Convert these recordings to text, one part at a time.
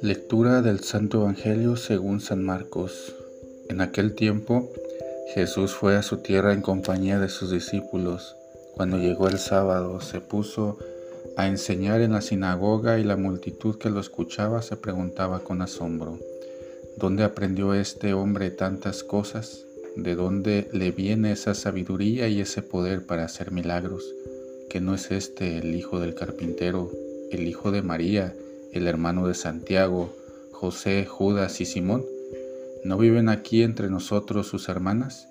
Lectura del Santo Evangelio según San Marcos. En aquel tiempo Jesús fue a su tierra en compañía de sus discípulos. Cuando llegó el sábado se puso a enseñar en la sinagoga y la multitud que lo escuchaba se preguntaba con asombro, ¿dónde aprendió este hombre tantas cosas? ¿De dónde le viene esa sabiduría y ese poder para hacer milagros? ¿Que no es este el hijo del carpintero, el hijo de María? El hermano de Santiago, José, Judas y Simón, ¿no viven aquí entre nosotros sus hermanas?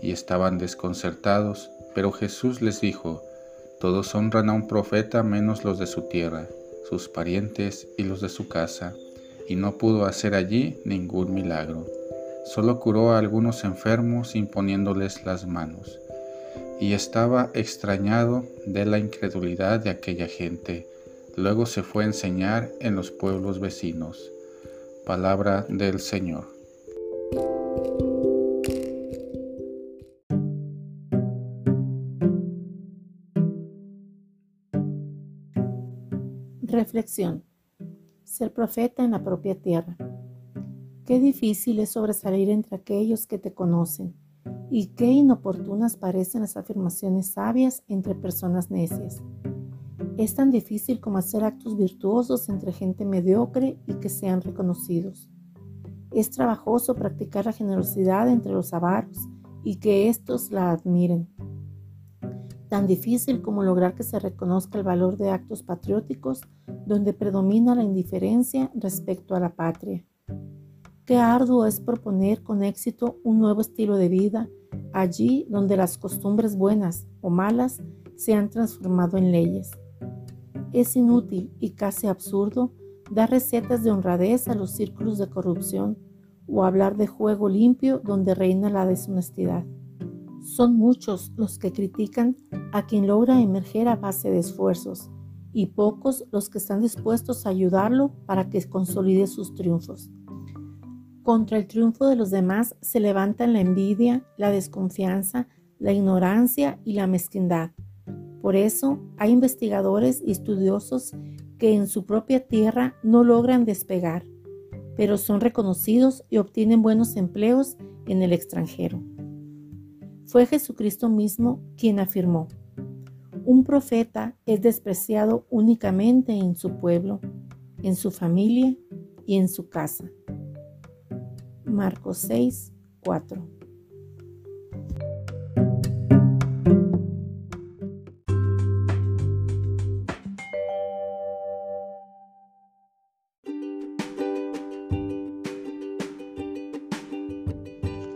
Y estaban desconcertados, pero Jesús les dijo, Todos honran a un profeta menos los de su tierra, sus parientes y los de su casa, y no pudo hacer allí ningún milagro. Solo curó a algunos enfermos imponiéndoles las manos. Y estaba extrañado de la incredulidad de aquella gente Luego se fue a enseñar en los pueblos vecinos. Palabra del Señor. Reflexión. Ser profeta en la propia tierra. Qué difícil es sobresalir entre aquellos que te conocen y qué inoportunas parecen las afirmaciones sabias entre personas necias. Es tan difícil como hacer actos virtuosos entre gente mediocre y que sean reconocidos. Es trabajoso practicar la generosidad entre los avaros y que éstos la admiren. Tan difícil como lograr que se reconozca el valor de actos patrióticos donde predomina la indiferencia respecto a la patria. Qué arduo es proponer con éxito un nuevo estilo de vida allí donde las costumbres buenas o malas se han transformado en leyes. Es inútil y casi absurdo dar recetas de honradez a los círculos de corrupción o hablar de juego limpio donde reina la deshonestidad. Son muchos los que critican a quien logra emerger a base de esfuerzos y pocos los que están dispuestos a ayudarlo para que consolide sus triunfos. Contra el triunfo de los demás se levantan la envidia, la desconfianza, la ignorancia y la mezquindad. Por eso hay investigadores y estudiosos que en su propia tierra no logran despegar, pero son reconocidos y obtienen buenos empleos en el extranjero. Fue Jesucristo mismo quien afirmó, un profeta es despreciado únicamente en su pueblo, en su familia y en su casa. Marcos 6, 4.